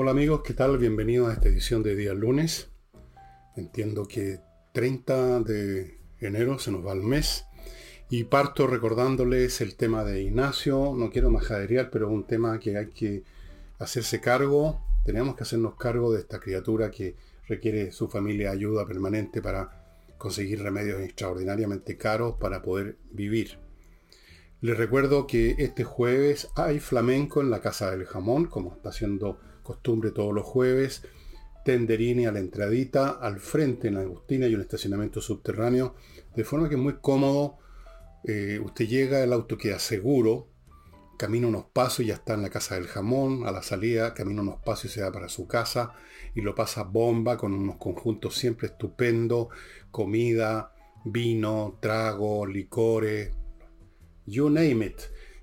Hola amigos, ¿qué tal? Bienvenidos a esta edición de día lunes. Entiendo que 30 de enero se nos va el mes y parto recordándoles el tema de Ignacio. No quiero majaderear, pero es un tema que hay que hacerse cargo. Tenemos que hacernos cargo de esta criatura que requiere su familia ayuda permanente para conseguir remedios extraordinariamente caros para poder vivir. Les recuerdo que este jueves hay flamenco en la Casa del Jamón, como está haciendo costumbre todos los jueves. Tenderini a la entradita, al frente en la Agustina y un estacionamiento subterráneo, de forma que es muy cómodo. Eh, usted llega, el auto queda seguro, camina unos pasos y ya está en la casa del jamón, a la salida camina unos pasos y se va para su casa y lo pasa bomba con unos conjuntos siempre estupendos, comida, vino, trago, licores, you name it.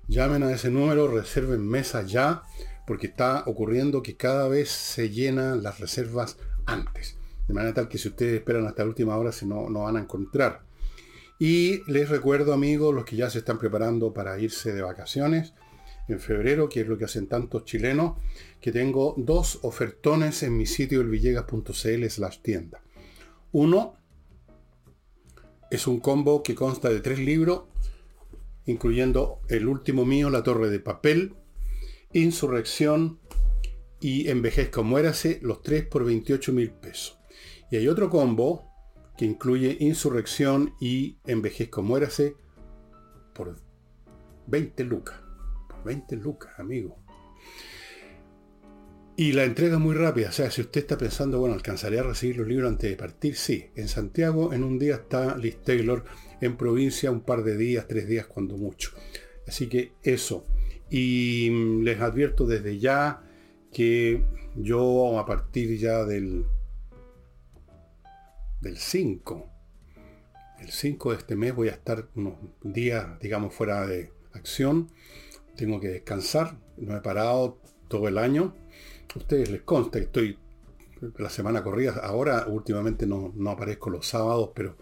Llamen a ese número, reserven mesa ya, porque está ocurriendo que cada vez se llenan las reservas antes. De manera tal que si ustedes esperan hasta la última hora, si no, no van a encontrar. Y les recuerdo, amigos, los que ya se están preparando para irse de vacaciones en febrero, que es lo que hacen tantos chilenos, que tengo dos ofertones en mi sitio elvillegas.cl slash tienda. Uno es un combo que consta de tres libros, incluyendo el último mío, La Torre de Papel, Insurrección y Envejezca o Muérase, los tres por 28 mil pesos. Y hay otro combo que incluye Insurrección y Envejezca o Muérase por 20 lucas. 20 lucas, amigo. Y la entrega muy rápida, o sea, si usted está pensando, bueno, alcanzaría a recibir los libros antes de partir, sí. En Santiago en un día está Liz Taylor, en provincia un par de días, tres días cuando mucho. Así que eso. Y mm, les advierto desde ya que yo a partir ya del, del 5, el 5 de este mes voy a estar unos días, digamos, fuera de acción tengo que descansar, no he parado todo el año. Ustedes les consta que estoy la semana corrida, ahora últimamente no, aparezco los sábados, pero,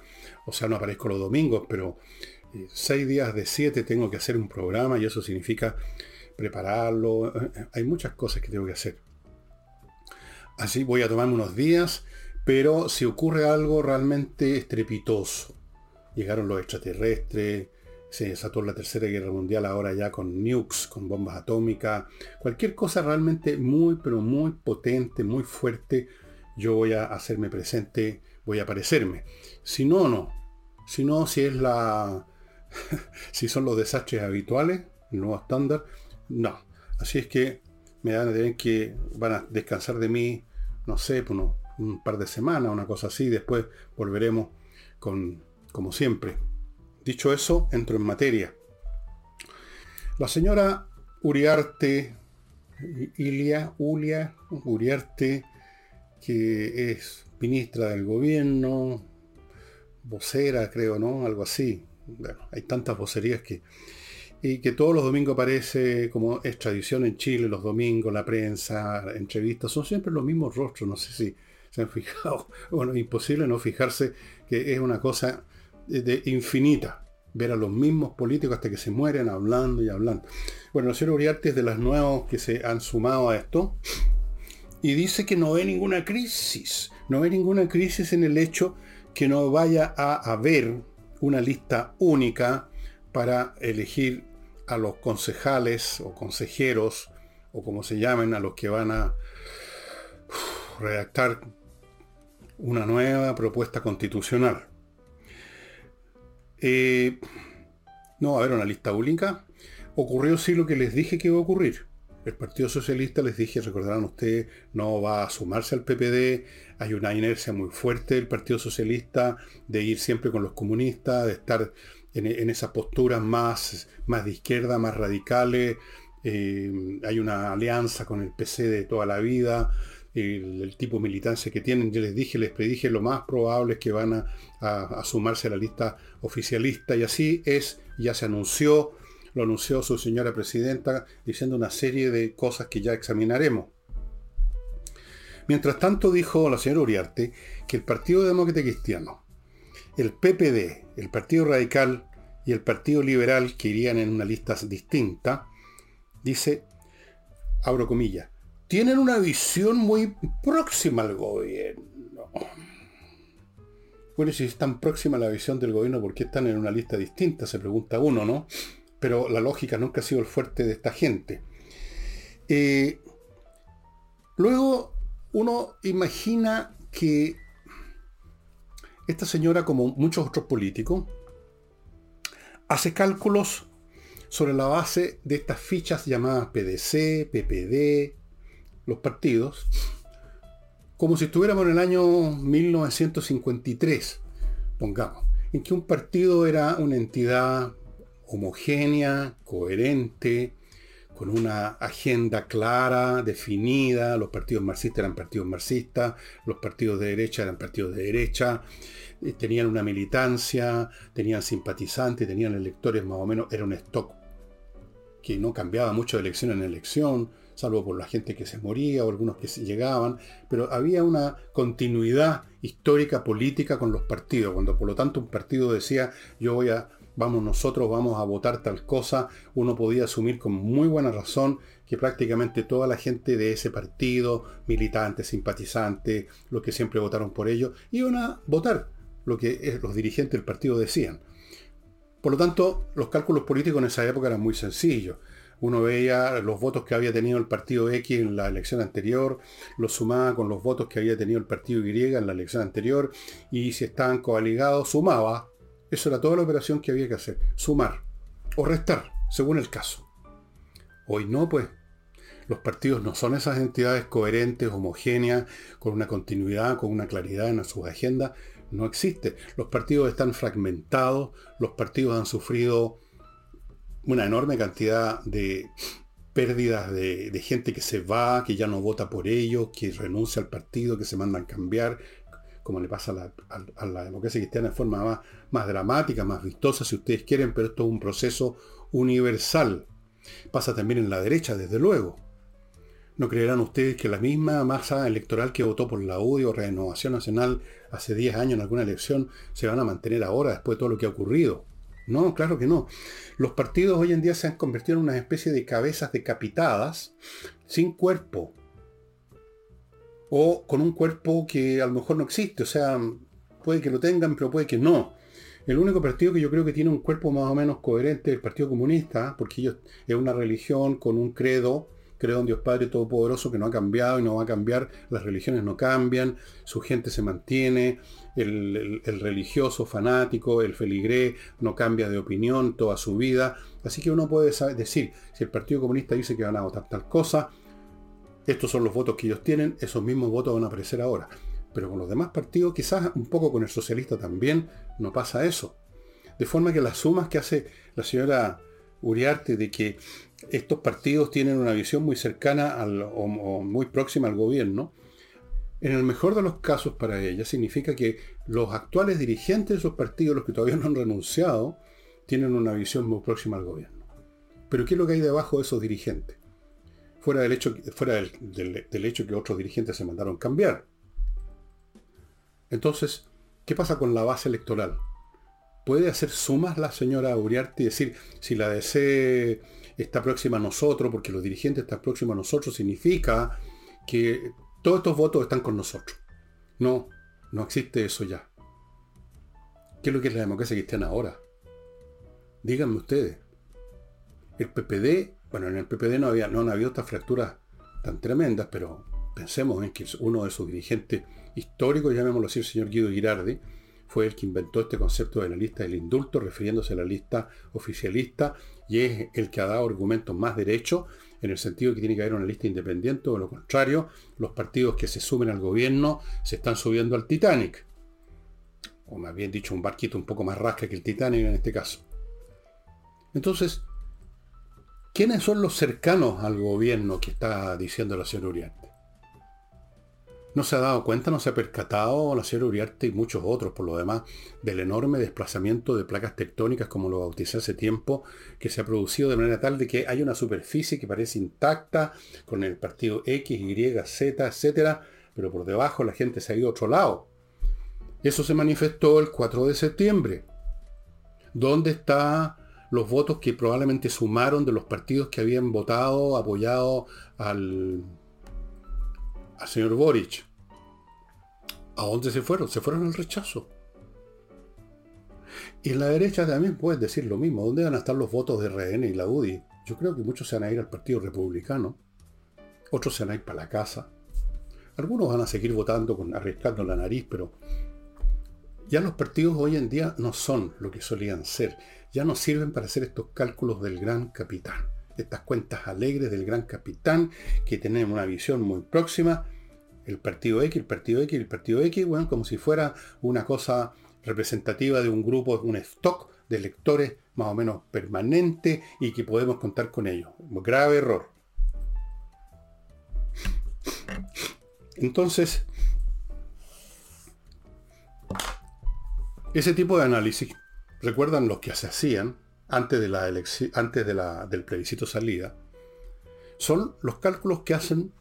o sea, no aparezco los domingos, pero seis días de siete tengo que hacer un programa y eso significa prepararlo. Hay muchas cosas que tengo que hacer. Así voy a tomarme unos días, pero si ocurre algo realmente estrepitoso, llegaron los extraterrestres, se desató la Tercera Guerra Mundial ahora ya con nukes, con bombas atómicas, cualquier cosa realmente muy, pero muy potente, muy fuerte, yo voy a hacerme presente, voy a aparecerme. Si no, no. Si no, si es la... si son los desastres habituales, el nuevo estándar, no. Así es que me van a tener que, van a descansar de mí, no sé, por un par de semanas, una cosa así, después volveremos con, como siempre, Dicho eso, entro en materia. La señora Uriarte, Ilia, Ulia, Uriarte, que es ministra del gobierno, vocera, creo, ¿no? Algo así. Bueno, hay tantas vocerías que... Y que todos los domingos aparece, como es tradición en Chile, los domingos, la prensa, entrevistas, son siempre los mismos rostros, no sé si se han fijado. Bueno, imposible no fijarse que es una cosa de infinita. Ver a los mismos políticos hasta que se mueren hablando y hablando. Bueno, el señor Uriarte es de las nuevas que se han sumado a esto. Y dice que no ve ninguna crisis. No ve ninguna crisis en el hecho que no vaya a haber una lista única para elegir a los concejales o consejeros o como se llamen a los que van a redactar una nueva propuesta constitucional. Eh, no va a haber una lista única. Ocurrió sí lo que les dije que iba a ocurrir. El Partido Socialista, les dije, recordarán ustedes, no va a sumarse al PPD. Hay una inercia muy fuerte del Partido Socialista de ir siempre con los comunistas, de estar en, esas posturas más, más de izquierda, más radicales. Eh, hay una alianza con el PC de toda la vida el, tipo de militancia que tienen. Yo les dije, les predije, lo más probable es que van a, sumarse a la lista oficialista y así es, ya se anunció, lo anunció su señora presidenta diciendo una serie de cosas que ya examinaremos. Mientras tanto dijo la señora Uriarte que el Partido Demócrata Cristiano, el PPD, el Partido Radical y el Partido Liberal, que irían en una lista distinta, dice, abro comillas, tienen una visión muy próxima al gobierno. Bueno, si es tan próxima a la visión del gobierno, ¿por qué están en una lista distinta? Se pregunta uno, ¿no? Pero la lógica nunca ha sido el fuerte de esta gente. Eh, luego uno imagina que esta señora, como muchos otros políticos, hace cálculos sobre la base de estas fichas llamadas PDC, PPD, los partidos, como si estuviéramos en el año 1953, pongamos, en que un partido era una entidad homogénea, coherente, con una agenda clara, definida, los partidos marxistas eran partidos marxistas, los partidos de derecha eran partidos de derecha, eh, tenían una militancia, tenían simpatizantes, tenían electores más o menos, era un stock que no cambiaba mucho de elección en elección, salvo por la gente que se moría o algunos que llegaban, pero había una continuidad histórica política con los partidos, cuando por lo tanto un partido decía yo voy a, vamos nosotros vamos a votar tal cosa, uno podía asumir con muy buena razón que prácticamente toda la gente de ese partido, militantes, simpatizantes, los que siempre votaron por ellos, iban a votar lo que eh, los dirigentes del partido decían. Por lo tanto, los cálculos políticos en esa época eran muy sencillos uno veía los votos que había tenido el partido X en la elección anterior, los sumaba con los votos que había tenido el partido Y en la elección anterior, y si estaban coaligados, sumaba. Eso era toda la operación que había que hacer, sumar o restar, según el caso. Hoy no, pues. Los partidos no son esas entidades coherentes, homogéneas, con una continuidad, con una claridad en sus agendas. No existe. Los partidos están fragmentados, los partidos han sufrido una enorme cantidad de pérdidas de, gente que se va, que ya no vota por ellos, que renuncia al partido, que se mandan cambiar, como le pasa a la, democracia cristiana de forma más, más dramática, más vistosa, si ustedes quieren, pero esto es un proceso universal. Pasa también en la derecha, desde luego. ¿No creerán ustedes que la misma masa electoral que votó por la UDI o Renovación Nacional hace 10 años en alguna elección se van a mantener ahora después de todo lo que ha ocurrido? No, claro que no. Los partidos hoy en día se han convertido en una especie de cabezas decapitadas, sin cuerpo. O con un cuerpo que a lo mejor no existe. O sea, puede que lo tengan, pero puede que no. El único partido que yo creo que tiene un cuerpo más o menos coherente es el Partido Comunista, porque ellos es una religión con un credo creo en Dios Padre Todopoderoso que no ha cambiado y no va a cambiar, las religiones no cambian, su gente se mantiene, el, religioso fanático, el feligré, no cambia de opinión toda su vida. Así que uno puede decir, si el Partido Comunista dice que van a votar tal cosa, estos son los votos que ellos tienen, esos mismos votos van a aparecer ahora. Pero con los demás partidos, quizás un poco con el socialista también, no pasa eso. De forma que las sumas que hace la señora Uriarte de que estos partidos tienen una visión muy cercana al, o, muy próxima al gobierno, en el mejor de los casos para ella significa que los actuales dirigentes de esos partidos, los que todavía no han renunciado, tienen una visión muy próxima al gobierno. Pero ¿qué es lo que hay debajo de esos dirigentes? Fuera del hecho, fuera del hecho que otros dirigentes se mandaron cambiar. Entonces, ¿qué pasa con la base electoral? ¿Puede hacer sumas la señora Uriarte y decir, si la DC está próxima a nosotros, porque los dirigentes están próximos a nosotros, significa que todos estos votos están con nosotros? No, no existe eso ya. ¿Qué es lo que es la democracia cristiana ahora? Díganme ustedes. El PPD, bueno, en el PPD no, había, no han habido estas fracturas tan tremendas, pero pensemos en que uno de sus dirigentes históricos, llamémoslo así, el señor Guido Girardi, fue el que inventó este concepto de la lista del indulto, refiriéndose a la lista oficialista, y es el que ha dado argumentos más derechos, en el sentido que tiene que haber una lista independiente, o lo contrario, los partidos que se sumen al gobierno se están subiendo al Titanic. O más bien dicho, un barquito un poco más rasca que el Titanic en este caso. Entonces, ¿quiénes son los cercanos al gobierno que está diciendo la señora Uriarte? no se ha dado cuenta, no se ha percatado la señora Uriarte y muchos otros, por lo demás, del enorme desplazamiento de placas tectónicas, como lo bauticé hace tiempo, que se ha producido de manera tal de que hay una superficie que parece intacta, con el partido X, Y, Z, etcétera, pero por debajo la gente se ha ido a otro lado. Eso se manifestó el 4 de septiembre. ¿Dónde están los votos que probablemente sumaron de los partidos que habían votado, apoyado al al señor Boric. ¿A dónde se fueron? Se fueron al rechazo. Y en la derecha también puedes decir lo mismo. ¿Dónde van a estar los votos de RN y la UDI? Yo creo que muchos se van a ir al Partido Republicano. Otros se van a ir para la casa. Algunos van a seguir votando con arriesgando la nariz, pero ya los partidos hoy en día no son lo que solían ser. Ya no sirven para hacer estos cálculos del gran capitán. Estas cuentas alegres del gran capitán que tienen una visión muy próxima. El partido X, el partido X, el partido X, bueno, como si fuera una cosa representativa de un grupo, un stock de lectores más o menos permanente y que podemos contar con ellos. Grave error. Entonces, ese tipo de análisis, recuerdan los que se hacían antes, de la antes de la, del plebiscito salida, son los cálculos que hacen,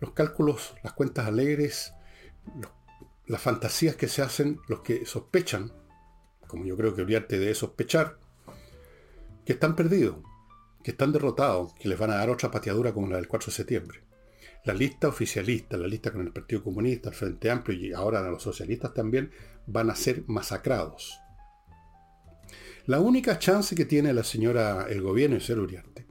los cálculos, las cuentas alegres, las fantasías que se hacen los que sospechan, como yo creo que Uriarte de sospechar, que están perdidos, que están derrotados, que les van a dar otra pateadura como la del 4 de septiembre. La lista oficialista, la lista con el Partido Comunista, el Frente Amplio y ahora los socialistas también van a ser masacrados. La única chance que tiene la señora, el gobierno y señor Uriarte,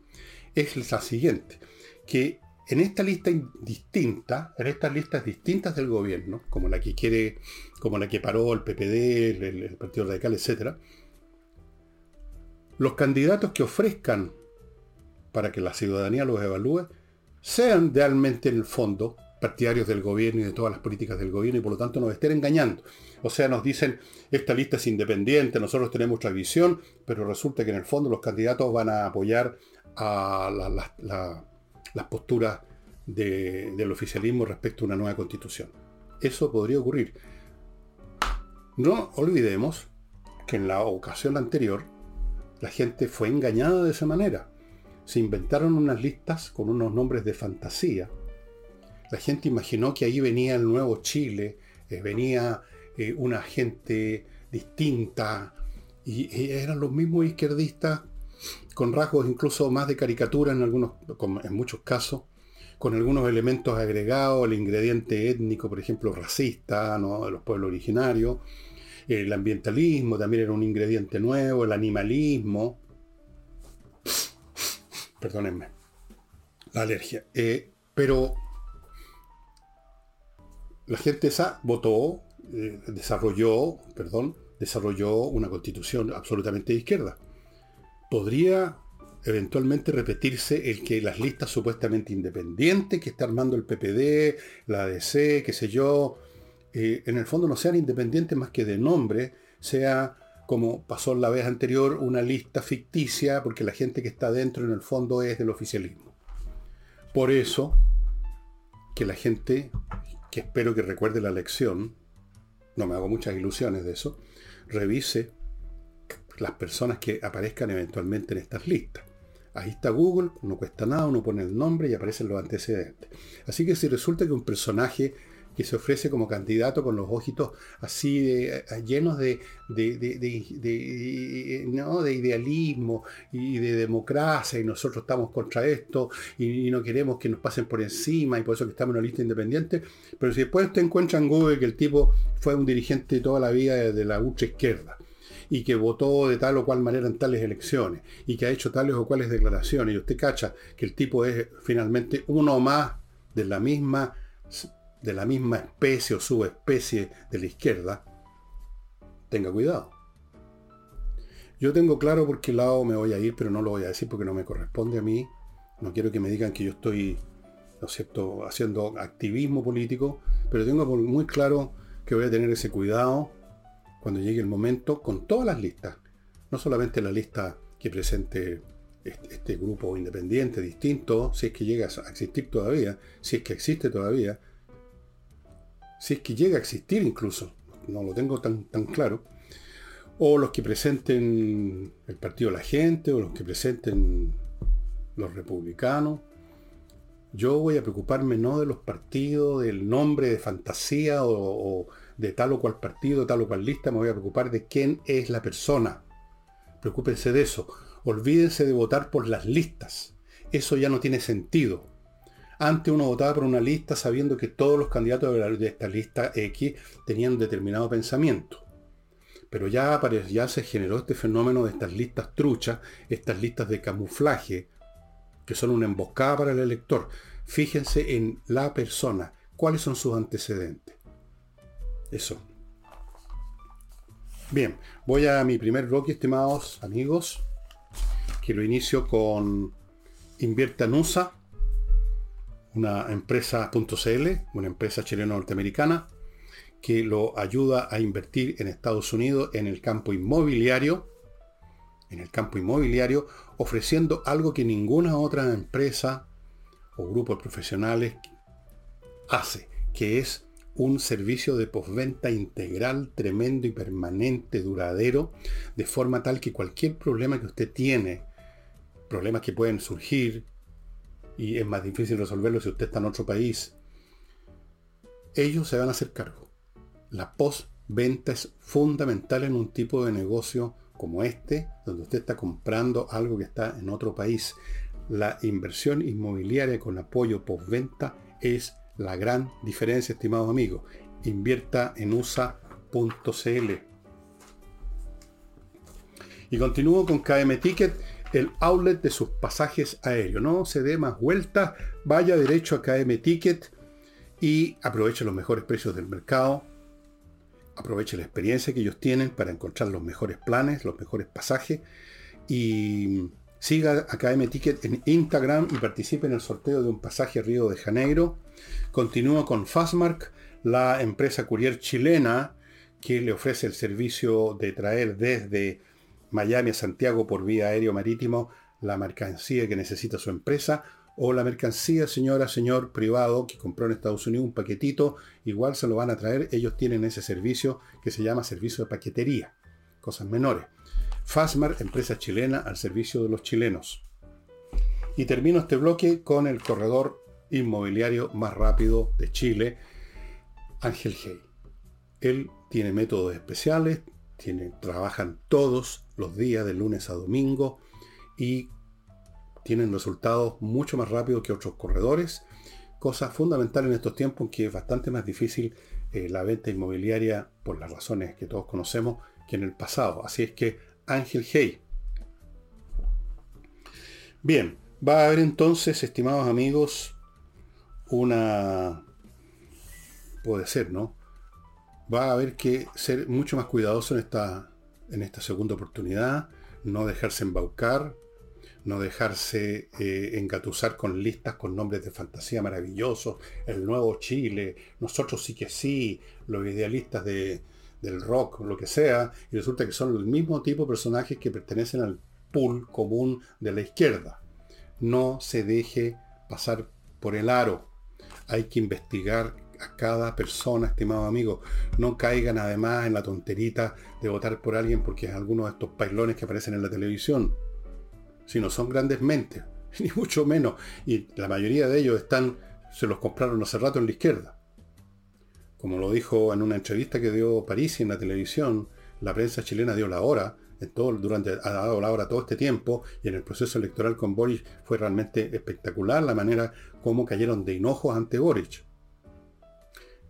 es la siguiente, que en esta lista distinta, en estas listas distintas del gobierno, como la que quiere, como la que paró el PPD, el, Partido Radical, etc., los candidatos que ofrezcan para que la ciudadanía los evalúe sean realmente en el fondo partidarios del gobierno y de todas las políticas del gobierno y por lo tanto nos estén engañando. O sea, nos dicen, esta lista es independiente, nosotros tenemos otra visión, pero resulta que en el fondo los candidatos van a apoyar a las posturas del oficialismo respecto a una nueva constitución. Eso podría ocurrir. No olvidemos que en la ocasión anterior la gente fue engañada de esa manera. Se inventaron unas listas con unos nombres de fantasía la gente imaginó que ahí venía el nuevo Chile, eh, venía eh, una gente distinta, y, eran los mismos izquierdistas, con rasgos incluso más de caricatura en, algunos, en muchos casos, con algunos elementos agregados, el ingrediente étnico, por ejemplo, racista, de los pueblos originarios, el ambientalismo también era un ingrediente nuevo, el animalismo, perdónenme, la alergia. Eh, pero la gente esa votó, eh, desarrolló, perdón, desarrolló una constitución absolutamente de izquierda. Podría eventualmente repetirse el que las listas supuestamente independientes que está armando el PPD, la ADC, qué sé yo, eh, en el fondo no sean independientes más que de nombre, sea como pasó la vez anterior, una lista ficticia, porque la gente que está dentro en el fondo es del oficialismo. Por eso, que la gente que espero que recuerde la lección, no me hago muchas ilusiones de eso, revise las personas que aparezcan eventualmente en estas listas. Ahí está Google, no cuesta nada, uno pone el nombre y aparecen los antecedentes. Así que si resulta que un personaje que se ofrece como candidato con los ojitos así eh, llenos de, de, ¿no? de idealismo y de democracia y nosotros estamos contra esto y, no queremos que nos pasen por encima y por eso que estamos en una lista independiente. Pero si después te encuentran en Google que el tipo fue un dirigente toda la vida de la ultra izquierda y que votó de tal o cual manera en tales elecciones y que ha hecho tales o cuales declaraciones y usted cacha que el tipo es finalmente uno más de la misma de la misma especie o subespecie de la izquierda, tenga cuidado. Yo tengo claro por qué lado me voy a ir, pero no lo voy a decir porque no me corresponde a mí. No quiero que me digan que yo estoy, ¿no es cierto?, haciendo activismo político, pero tengo muy claro que voy a tener ese cuidado cuando llegue el momento con todas las listas. No solamente la lista que presente este, este grupo independiente, distinto, si es que llega a existir todavía, si es que existe todavía, si es que llega a existir incluso, no lo tengo tan, tan claro, o los que presenten el Partido la Gente, o los que presenten los republicanos. Yo voy a preocuparme no de los partidos, del nombre de fantasía o, de tal o cual partido, tal o cual lista, me voy a preocupar de quién es la persona. Preocúpense de eso. Olvídense de votar por las listas. Eso ya no tiene sentido. Antes uno votaba por una lista sabiendo que todos los candidatos de esta lista X tenían determinado pensamiento. Pero ya, ya se generó este fenómeno de estas listas truchas, estas listas de camuflaje, que son una emboscada para el elector. Fíjense en la persona, cuáles son sus antecedentes. Eso. Bien, voy a mi primer bloque, estimados amigos, que lo inicio con Invierta Nusa, una empresa.cl, una empresa chileno-norteamericana, que lo ayuda a invertir en Estados Unidos en el campo inmobiliario, en el campo inmobiliario, ofreciendo algo que ninguna otra empresa o grupo de profesionales hace, que es un servicio de postventa integral, tremendo y permanente, duradero, de forma tal que cualquier problema que usted tiene, problemas que pueden surgir, y es más difícil resolverlo si usted está en otro país, ellos se van a hacer cargo. La postventa es fundamental en un tipo de negocio como este, donde usted está comprando algo que está en otro país. La inversión inmobiliaria con apoyo postventa es la gran diferencia, estimados amigos. Invierta en USA.cl. Y continúo con KM Ticket, el outlet de sus pasajes aéreos. No se dé más vueltas, vaya derecho a KM Ticket y aproveche los mejores precios del mercado. Aproveche la experiencia que ellos tienen para encontrar los mejores planes, los mejores pasajes. Y siga a KM Ticket en Instagram y participe en el sorteo de un pasaje a Río de Janeiro Continúa con Fastmark, la empresa courier chilena que le ofrece el servicio de traer desde Miami a Santiago por vía aéreo marítimo la mercancía que necesita su empresa o la mercancía, señora, señor privado que compró en Estados Unidos un paquetito, igual se lo van a traer. Ellos tienen ese servicio que se llama servicio de paquetería, cosas menores. Fastmark, empresa chilena al servicio de los chilenos. Y termino este bloque con el corredor inmobiliario más rápido de Chile, Ángel Hey. Él tiene métodos especiales, tiene, trabajan todos los días de lunes a domingo y tienen resultados mucho más rápidos que otros corredores, cosa fundamental en estos tiempos en que es bastante más difícil eh, la venta inmobiliaria por las razones que todos conocemos que en el pasado. Así es que Ángel Hey. Bien, va a haber entonces, estimados amigos, una... puede ser, ¿no? Va a haber que ser mucho más cuidadoso en esta, en esta segunda oportunidad, no dejarse embaucar, no dejarse eh, engatusar con listas con nombres de fantasía maravillosos, el nuevo Chile, nosotros sí que sí, los idealistas de, del rock, lo que sea, y resulta que son el mismo tipo de personajes que pertenecen al pool común de la izquierda. No se deje pasar por el aro hay que investigar a cada persona, estimado amigo. No caigan además en la tonterita de votar por alguien porque es alguno de estos pailones que aparecen en la televisión. Si no son grandes mentes, ni mucho menos. Y la mayoría de ellos están, se los compraron hace rato en la izquierda. Como lo dijo en una entrevista que dio París en la televisión, la prensa chilena dio la hora todo, durante, ha dado la hora todo este tiempo y en el proceso electoral con Boris fue realmente espectacular la manera como cayeron de hinojos ante Boric.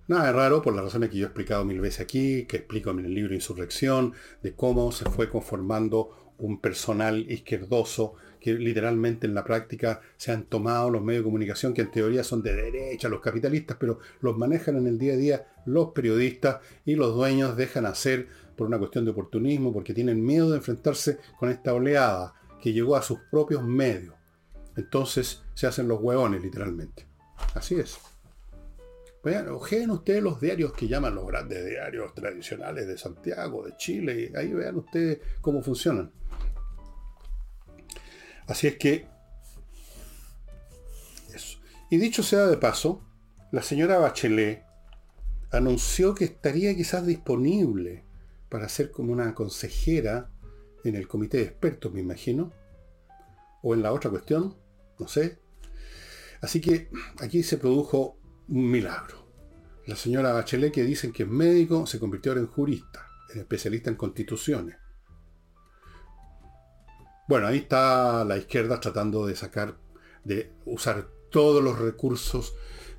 Nada de raro por las razones que yo he explicado mil veces aquí, que explico en el libro Insurrección, de cómo se fue conformando un personal izquierdoso que literalmente en la práctica se han tomado los medios de comunicación que en teoría son de derecha, los capitalistas, pero los manejan en el día a día los periodistas y los dueños dejan hacer por una cuestión de oportunismo, porque tienen miedo de enfrentarse con esta oleada que llegó a sus propios medios. Entonces se hacen los hueones, literalmente. Así es. Vean, ojeen ustedes los diarios que llaman los grandes diarios tradicionales de Santiago, de Chile, ahí vean ustedes cómo funcionan. Así es que... Eso. Y dicho sea de paso, la señora Bachelet anunció que estaría quizás disponible para ser como una consejera en el comité de expertos, me imagino. O en la otra cuestión, no sé. Así que aquí se produjo un milagro. La señora Bachelet, que dicen que es médico, se convirtió ahora en jurista, en especialista en constituciones. Bueno, ahí está la izquierda tratando de sacar, de usar todos los recursos.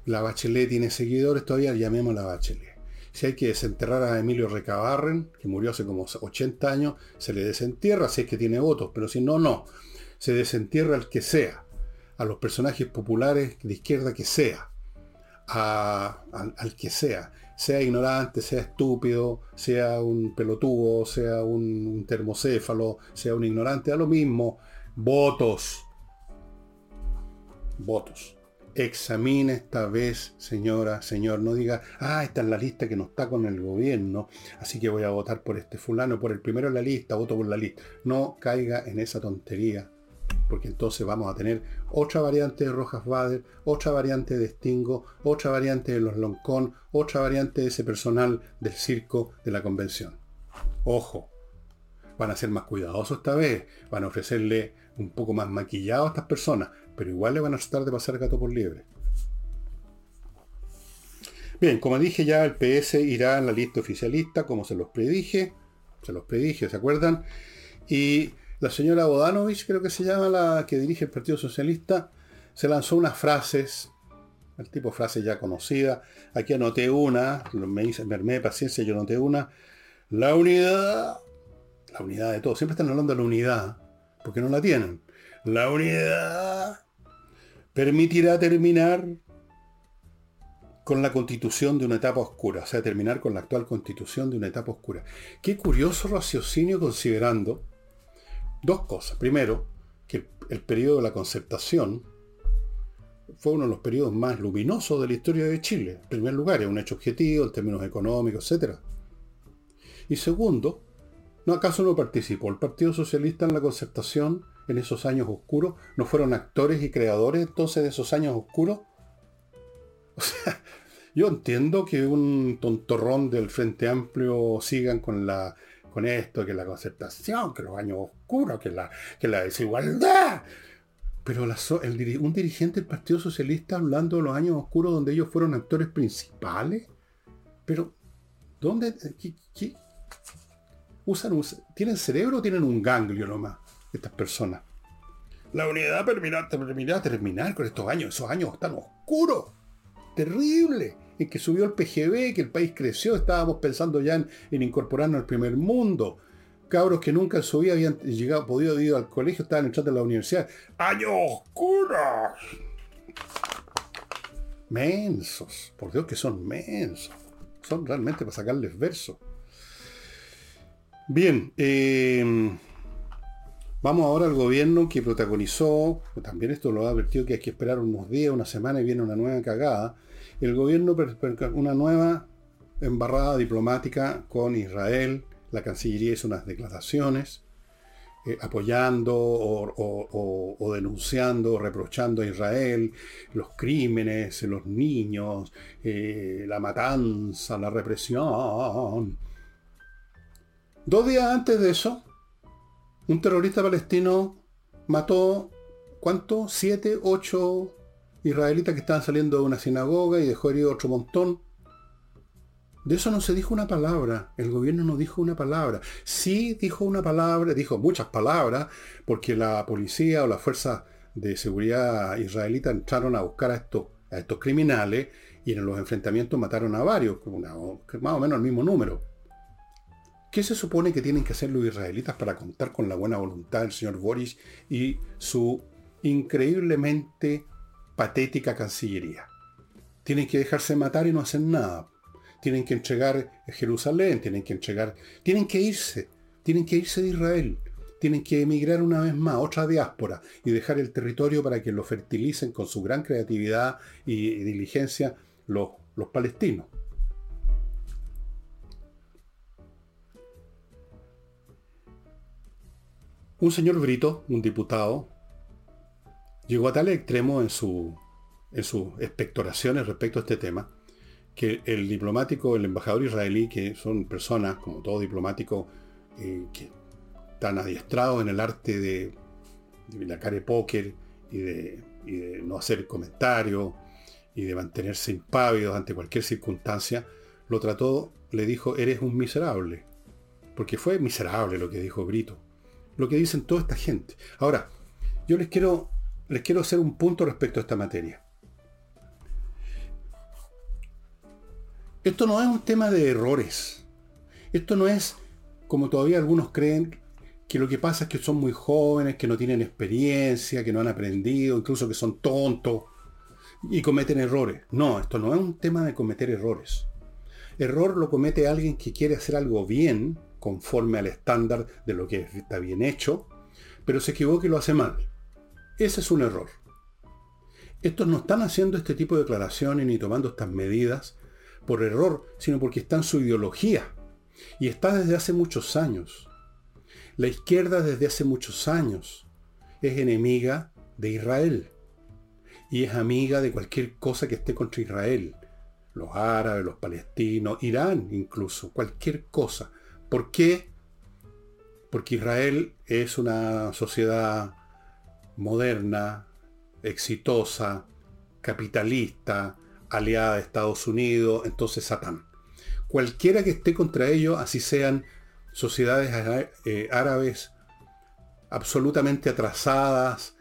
La Bachelet tiene seguidores todavía, llamemos la Bachelet. Si hay que desenterrar a Emilio Recabarren, que murió hace como 80 años, se le desentierra si es que tiene votos, pero si no, no. Se desentierra al que sea, a los personajes populares de izquierda que sea, al que sea sea ignorante, sea estúpido, sea un pelotudo, sea un, termocéfalo, sea un ignorante, a lo mismo. Votos. Votos. Examine esta vez, señora, señor. No diga, ah, esta es la lista que no está con el gobierno, así que voy a votar por este fulano, por el primero en la lista, voto por la lista. No caiga en esa tontería porque entonces vamos a tener otra variante de Rojas Bader, otra variante de Stingo, otra variante de los Loncón, otra variante de ese personal del circo de la convención. Ojo, van a ser más cuidadosos esta vez, van a ofrecerle un poco más maquillado a estas personas, pero igual le van a tratar de pasar gato por liebre. Bien, como dije ya, el PS irá en la lista oficialista, como se los predije, se los predije, ¿se acuerdan? Y la señora Bodanovich, creo que se llama, la que dirige el Partido Socialista, se lanzó unas frases, el tipo de frase ya conocida. Aquí anoté una, me dice, me de paciencia, yo anoté una. La unidad, la unidad de todo. Siempre están hablando de la unidad, porque no la tienen. La unidad permitirá terminar con la constitución de una etapa oscura, o sea, terminar con la actual constitución de una etapa oscura. Qué curioso raciocinio considerando Dos cosas. Primero, que el periodo de la concertación fue uno de los periodos más luminosos de la historia de Chile. En primer lugar, es un hecho objetivo en términos económicos, etc. Y segundo, ¿no acaso no participó el Partido Socialista en la concertación en esos años oscuros? ¿No fueron actores y creadores entonces de esos años oscuros? O sea, yo entiendo que un tontorrón del Frente Amplio sigan con la con esto, que la concertación, que los años oscuros, que la, que la desigualdad. Pero un dirigente del Partido Socialista hablando de los años oscuros donde ellos fueron actores principales. Pero, ¿dónde? Qué, usan ¿Tienen cerebro o tienen un ganglio nomás estas personas? La unidad permitirá, permitirá terminar con estos años, esos años tan oscuros. Terrible en que subió el PGB, que el país creció, estábamos pensando ya en, incorporarnos al primer mundo. Cabros que nunca en su vida habían llegado, podido ir al colegio, estaban entrando a la universidad. ¡Años oscuros! Mensos, por Dios que son mensos. Son realmente para sacarles versos. Bien, eh, vamos ahora al gobierno que protagonizó, también esto lo ha advertido que hay que esperar unos días, una semana y viene una nueva cagada el gobierno, una nueva embarrada diplomática con Israel, la Cancillería hizo unas declaraciones eh, apoyando o, denunciando o reprochando a Israel los crímenes, los niños, eh, la matanza, la represión. Dos días antes de eso, un terrorista palestino mató, ¿cuánto? Siete, ocho israelitas que estaban saliendo de una sinagoga y dejó herido otro montón. De eso no se dijo una palabra, el gobierno no dijo una palabra. Sí dijo una palabra, dijo muchas palabras, porque la policía o las fuerzas de seguridad israelita entraron a buscar a estos, a estos criminales y en los enfrentamientos mataron a varios, más o menos el mismo número. ¿Qué se supone que tienen que hacer los israelitas para contar con la buena voluntad del señor Boris y su increíblemente patética Cancillería. Tienen que dejarse matar y no hacer nada. Tienen que entregar Jerusalén, tienen que entregar... Tienen que irse, tienen que irse de Israel. Tienen que emigrar una vez más, otra diáspora, y dejar el territorio para que lo fertilicen con su gran creatividad y, diligencia los, los palestinos. Un señor Brito, un diputado, llegó a tal extremo en, su, en sus expectoraciones respecto a este tema, que el diplomático, el embajador israelí, que son personas, como todo diplomático, eh, que están adiestrados en el arte de, de la care póker y de, y de no hacer comentarios y de mantenerse impávidos ante cualquier circunstancia, lo trató, le dijo, eres un miserable. Porque fue miserable lo que dijo Brito. Lo que dicen toda esta gente. Ahora, yo les quiero les quiero hacer un punto respecto a esta materia. Esto no es un tema de errores. Esto no es, como todavía algunos creen, que lo que pasa es que son muy jóvenes, que no tienen experiencia, que no han aprendido, incluso que son tontos y cometen errores. No, esto no es un tema de cometer errores. Error lo comete alguien que quiere hacer algo bien, conforme al estándar de lo que está bien hecho, pero se equivoca y lo hace mal. Ese es un error. Estos no están haciendo este tipo de declaraciones ni tomando estas medidas por error, sino porque está en su ideología. Y está desde hace muchos años. La izquierda desde hace muchos años es enemiga de Israel. Y es amiga de cualquier cosa que esté contra Israel. Los árabes, los palestinos, Irán incluso, cualquier cosa. ¿Por qué? Porque Israel es una sociedad moderna, exitosa, capitalista, aliada de Estados Unidos, entonces Satán. Cualquiera que esté contra ellos, así sean sociedades eh, árabes absolutamente atrasadas,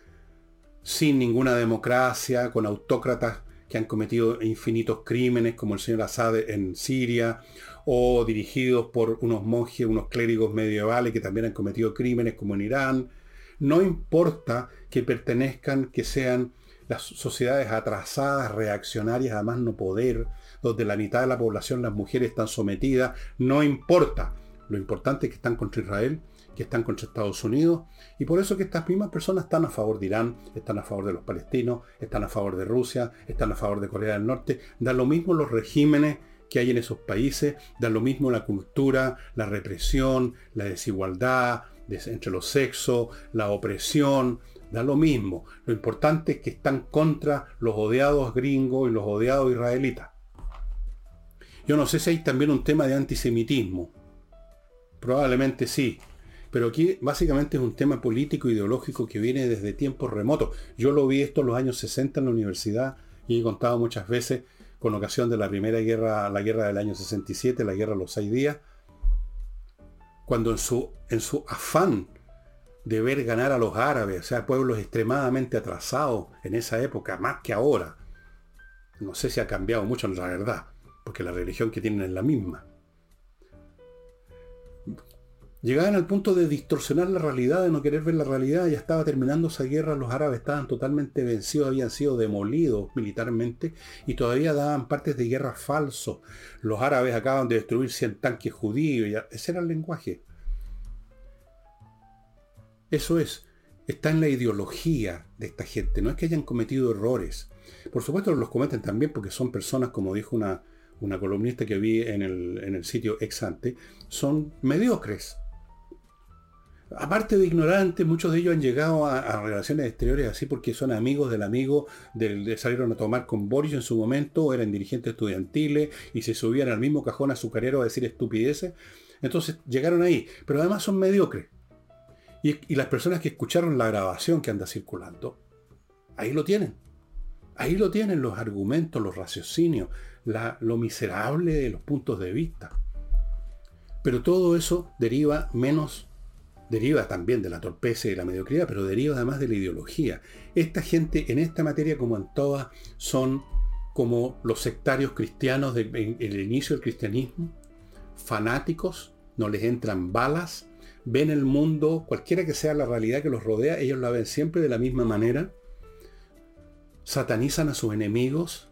sin ninguna democracia, con autócratas que han cometido infinitos crímenes, como el señor Assad en Siria, o dirigidos por unos monjes, unos clérigos medievales que también han cometido crímenes, como en Irán. No importa que pertenezcan, que sean las sociedades atrasadas, reaccionarias, además no poder, donde la mitad de la población, las mujeres, están sometidas, no importa. Lo importante es que están contra Israel, que están contra Estados Unidos, y por eso que estas mismas personas están a favor de Irán, están a favor de los palestinos, están a favor de Rusia, están a favor de Corea del Norte, da lo mismo los regímenes que hay en esos países, da lo mismo la cultura, la represión, la desigualdad entre los sexos, la opresión, Da lo mismo. Lo importante es que están contra los odiados gringos y los odiados israelitas. Yo no sé si hay también un tema de antisemitismo. Probablemente sí. Pero aquí básicamente es un tema político ideológico que viene desde tiempos remotos. Yo lo vi esto en los años 60 en la universidad y he contado muchas veces con ocasión de la primera guerra, la guerra del año 67, la guerra de los seis días, cuando en su, en su afán de ver ganar a los árabes, o sea, pueblos extremadamente atrasados en esa época, más que ahora. No sé si ha cambiado mucho en la verdad, porque la religión que tienen es la misma. Llegaban al punto de distorsionar la realidad, de no querer ver la realidad, ya estaba terminando esa guerra, los árabes estaban totalmente vencidos, habían sido demolidos militarmente y todavía daban partes de guerra falsos. Los árabes acaban de destruir 100 tanques judíos, ese era el lenguaje. Eso es, está en la ideología de esta gente, no es que hayan cometido errores. Por supuesto los cometen también porque son personas, como dijo una, una columnista que vi en el, sitio Exante, son mediocres. Aparte de ignorantes, muchos de ellos han llegado a, relaciones exteriores así porque son amigos del amigo, del, salieron a tomar con Boris en su momento, eran dirigentes estudiantiles y se subían al mismo cajón azucarero a decir estupideces. Entonces llegaron ahí, pero además son mediocres. Y, las personas que escucharon la grabación que anda circulando, ahí lo tienen. Ahí lo tienen los argumentos, los raciocinios, lo miserable de los puntos de vista. Pero todo eso deriva menos, deriva también de la torpeza y de la mediocridad, pero deriva además de la ideología. Esta gente en esta materia como en todas son como los sectarios cristianos del inicio del cristianismo, fanáticos, no les entran balas, ven el mundo, cualquiera que sea la realidad que los rodea, ellos la ven siempre de la misma manera, satanizan a sus enemigos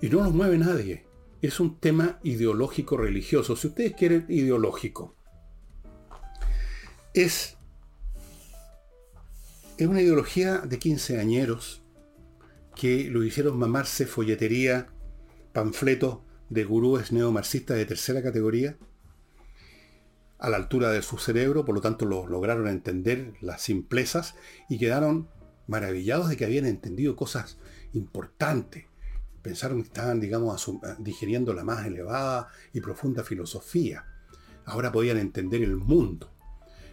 y no los mueve nadie. Es un tema ideológico religioso, si ustedes quieren ideológico. Es, es una ideología de 15 añeros que lo hicieron mamarse folletería, panfletos de gurúes neomarxistas de tercera categoría, a la altura de su cerebro, por lo tanto lo lograron entender las simplezas y quedaron maravillados de que habían entendido cosas importantes. Pensaron que estaban, digamos, digiriendo la más elevada y profunda filosofía. Ahora podían entender el mundo.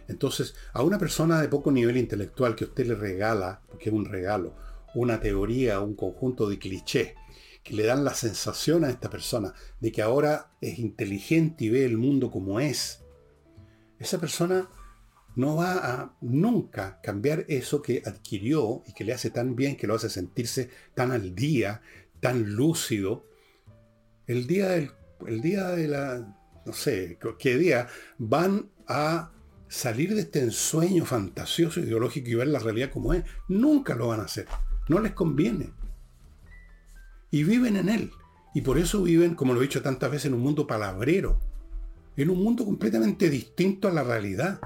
Entonces, a una persona de poco nivel intelectual que usted le regala, porque es un regalo, una teoría, un conjunto de clichés, que le dan la sensación a esta persona de que ahora es inteligente y ve el mundo como es, esa persona no va a nunca cambiar eso que adquirió y que le hace tan bien, que lo hace sentirse tan al día, tan lúcido. El día el día de la, no sé, qué día, van a salir de este ensueño fantasioso, ideológico y ver la realidad como es. Nunca lo van a hacer. No les conviene. Y viven en él. Y por eso viven, como lo he dicho tantas veces, en un mundo palabrero. En un mundo completamente distinto a la realidad.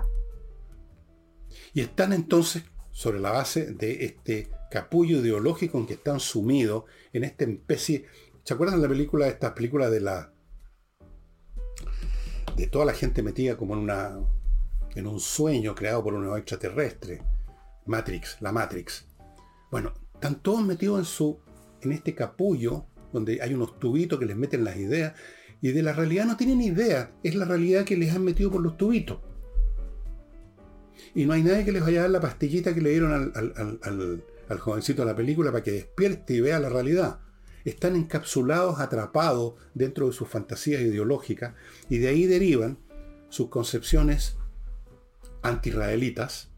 Y están entonces sobre la base de este capullo ideológico en que están sumidos en esta especie. ¿Se acuerdan de la película, esta película de la. de toda la gente metida como en una. en un sueño creado por un extraterrestre? Matrix, la Matrix. Bueno, están todos metidos en su. en este capullo, donde hay unos tubitos que les meten las ideas, y de la realidad no tienen idea, es la realidad que les han metido por los tubitos y no hay nadie que les vaya a dar la pastillita que le dieron al, jovencito de la película para que despierte y vea la realidad. Están encapsulados, atrapados dentro de sus fantasías ideológicas y de ahí derivan sus concepciones anti-israelitas,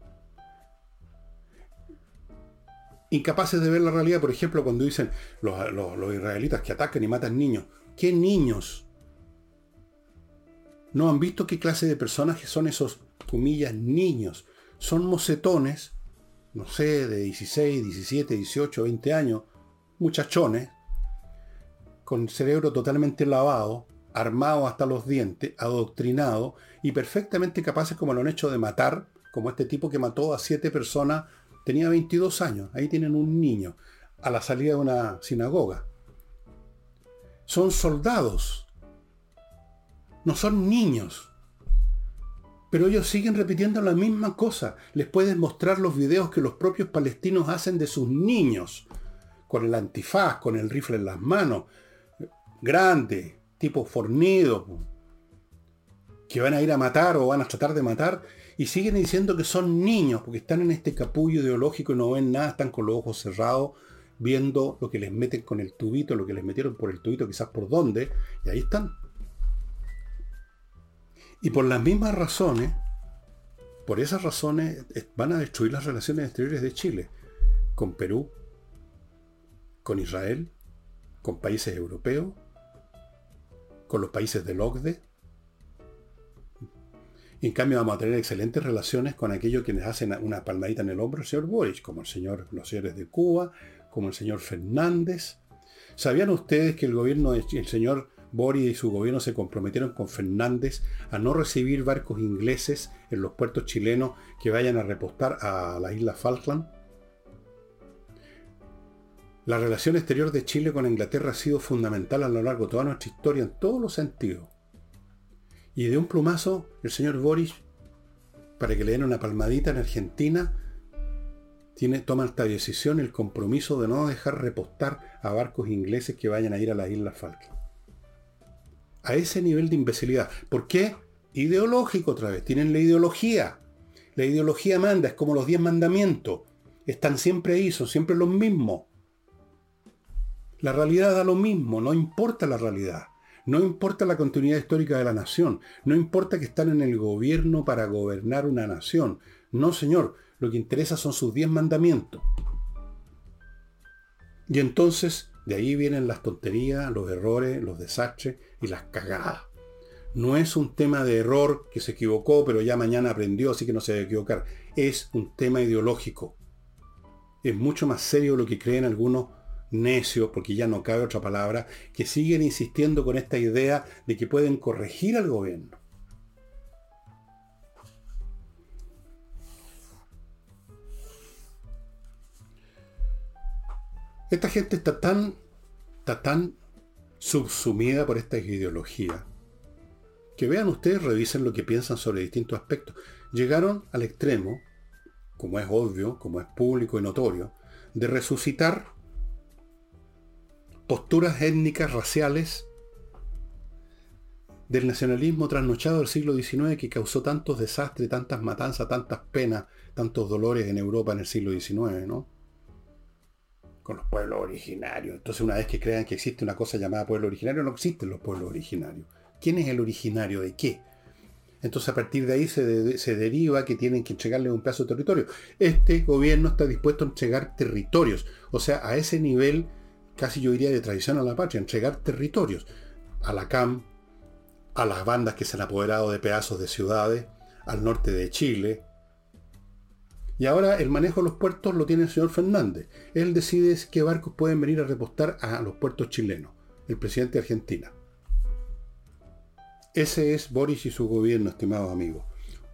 incapaces de ver la realidad, por ejemplo, cuando dicen los, los, israelitas que atacan y matan niños. ¿Qué niños? ¿No han visto qué clase de personajes son esos comillas, niños. Son mocetones, no sé, de 16, 17, 18, 20 años, muchachones, con cerebro totalmente lavado, armado hasta los dientes, adoctrinado y perfectamente capaces, como lo han hecho, de matar, como este tipo que mató a siete personas, tenía 22 años, ahí tienen un niño, a la salida de una sinagoga. Son soldados, no son niños. Pero ellos siguen repitiendo la misma cosa. Les puedes mostrar los videos que los propios palestinos hacen de sus niños, con el antifaz, con el rifle en las manos, grande, tipo fornido, que van a ir a matar o van a tratar de matar, y siguen diciendo que son niños, porque están en este capullo ideológico y no ven nada, están con los ojos cerrados, viendo lo que les meten con el tubito, lo que les metieron por el tubito, quizás por dónde, y ahí están. Y por las mismas razones, por esas razones van a destruir las relaciones exteriores de Chile con Perú, con Israel, con países europeos, con los países del OCDE. En cambio vamos a tener excelentes relaciones con aquellos quienes hacen una palmadita en el hombro el señor Boris, como el señor, los señores de Cuba, como el señor Fernández. ¿Sabían ustedes que el gobierno del señor Boris y su gobierno se comprometieron con Fernández a no recibir barcos ingleses en los puertos chilenos que vayan a repostar a la isla Falkland. La relación exterior de Chile con Inglaterra ha sido fundamental a lo largo de toda nuestra historia en todos los sentidos. Y de un plumazo, el señor Boris, para que le den una palmadita en Argentina, tiene, toma esta decisión, el compromiso de no dejar repostar a barcos ingleses que vayan a ir a la isla Falkland a ese nivel de imbecilidad. ¿Por qué? Ideológico otra vez. Tienen la ideología. La ideología manda, es como los diez mandamientos. Están siempre ahí, son siempre los mismos. La realidad da lo mismo, no importa la realidad. No importa la continuidad histórica de la nación. No importa que están en el gobierno para gobernar una nación. No, señor. Lo que interesa son sus diez mandamientos. Y entonces de ahí vienen las tonterías, los errores, los desastres las cagadas. No es un tema de error que se equivocó, pero ya mañana aprendió, así que no se debe equivocar. Es un tema ideológico. Es mucho más serio lo que creen algunos necios, porque ya no cabe otra palabra, que siguen insistiendo con esta idea de que pueden corregir al gobierno. Esta gente está tan, está tan subsumida por esta ideología que vean ustedes, revisen lo que piensan sobre distintos aspectos. Llegaron al extremo, como es obvio, como es público y notorio, de resucitar posturas étnicas, raciales, del nacionalismo trasnochado del siglo XIX que causó tantos desastres, tantas matanzas, tantas penas, tantos dolores en Europa en el siglo XIX, ¿no? Con los pueblos originarios. Entonces una vez que crean que existe una cosa llamada pueblo originario, no existen los pueblos originarios. ¿Quién es el originario de qué? Entonces a partir de ahí se, deriva que tienen que entregarle un pedazo de territorio. Este gobierno está dispuesto a entregar territorios. O sea, a ese nivel, casi yo diría de tradición a la patria, entregar territorios. A la CAM, a las bandas que se han apoderado de pedazos de ciudades, al norte de Chile. Y ahora el manejo de los puertos lo tiene el señor Fernández. Él decide qué barcos pueden venir a repostar a los puertos chilenos, el presidente de Argentina. Ese es Boris y su gobierno, estimados amigos.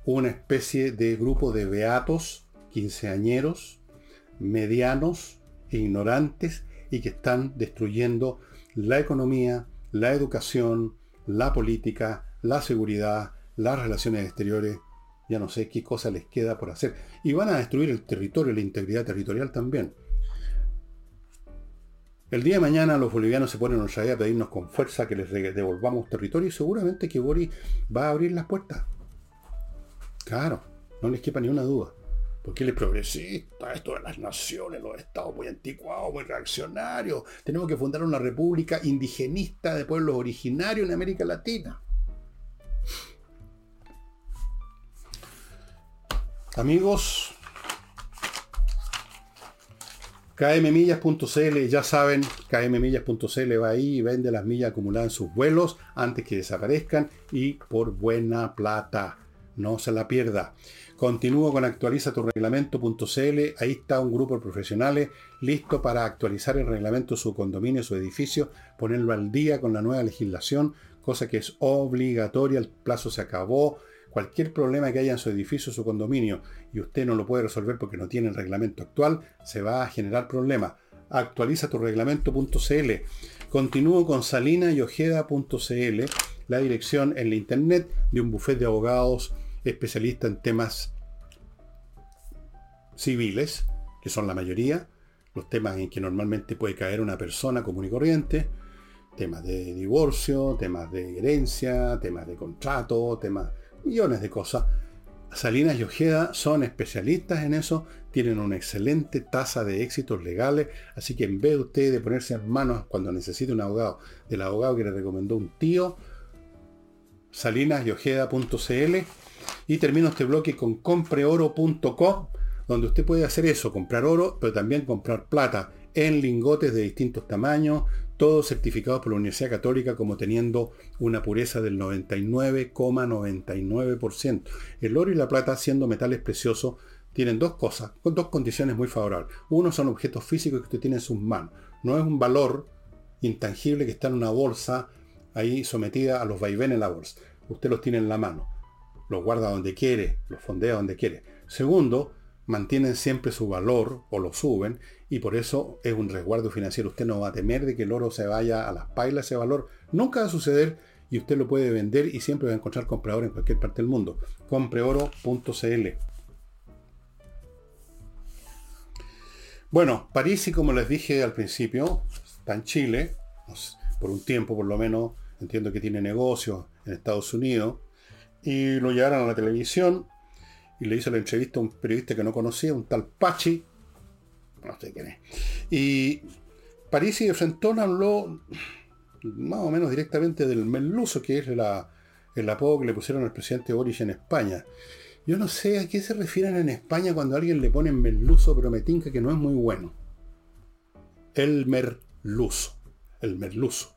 Una especie de grupo de beatos, quinceañeros, medianos e ignorantes y que están destruyendo la economía, la educación, la política, la seguridad, las relaciones exteriores, ya no sé qué cosa les queda por hacer. Y van a destruir el territorio, la integridad territorial también. El día de mañana los bolivianos se ponen nuestra idea a pedirnos con fuerza que les devolvamos territorio y seguramente que Boris va a abrir las puertas. Claro, no les quepa ni una duda. Porque él es progresista, esto de las naciones, los estados muy anticuados, muy reaccionarios. Tenemos que fundar una república indigenista de pueblos originarios en América Latina. Amigos, kmmillas.cl, ya saben, kmmillas.cl va ahí y vende las millas acumuladas en sus vuelos antes que desaparezcan y por buena plata. No se la pierda. Continúo con actualiza tu reglamento.cl. Ahí está un grupo de profesionales listo para actualizar el reglamento de su condominio, su edificio, ponerlo al día con la nueva legislación, cosa que es obligatoria. El plazo se acabó Cualquier problema que haya en su edificio su condominio y usted no lo puede resolver porque no tiene el reglamento actual, se va a generar problemas. Actualiza tu reglamento.cl. Continúo con salinayojeda.cl, la dirección en la internet de un bufete de abogados especialista en temas civiles, que son la mayoría, los temas en que normalmente puede caer una persona común y corriente, temas de divorcio, temas de herencia, temas de contrato, temas millones de cosas. Salinas y Ojeda son especialistas en eso, tienen una excelente tasa de éxitos legales, así que en vez de usted de ponerse en manos cuando necesite un abogado, del abogado que le recomendó un tío, salinasyojeda.cl y termino este bloque con compreoro.com, donde usted puede hacer eso, comprar oro, pero también comprar plata en lingotes de distintos tamaños, todos certificados por la Universidad Católica como teniendo una pureza del 99,99%. El oro y la plata, siendo metales preciosos, tienen dos cosas, con dos condiciones muy favorables. Uno son objetos físicos que usted tiene en sus manos. No es un valor intangible que está en una bolsa ahí sometida a los vaivenes en la bolsa. Usted los tiene en la mano. Los guarda donde quiere, los fondea donde quiere. Segundo, mantienen siempre su valor o lo suben y por eso es un resguardo financiero. Usted no va a temer de que el oro se vaya a las pailas, ese valor nunca va a suceder y usted lo puede vender y siempre va a encontrar comprador en cualquier parte del mundo. Compreoro.cl Bueno, París, y como les dije al principio, está en Chile, por un tiempo por lo menos, entiendo que tiene negocios en Estados Unidos, y lo llevaron a la televisión, y le hizo la entrevista a un periodista que no conocía, un tal Pachi, no sé quién es. Y París y Frentón habló más o menos directamente del merluzo, que es el apodo que le pusieron al presidente Boris en España. Yo no sé a qué se refieren en España cuando alguien le pone merluzo, pero me tinca que no es muy bueno. El merluzo. El merluzo.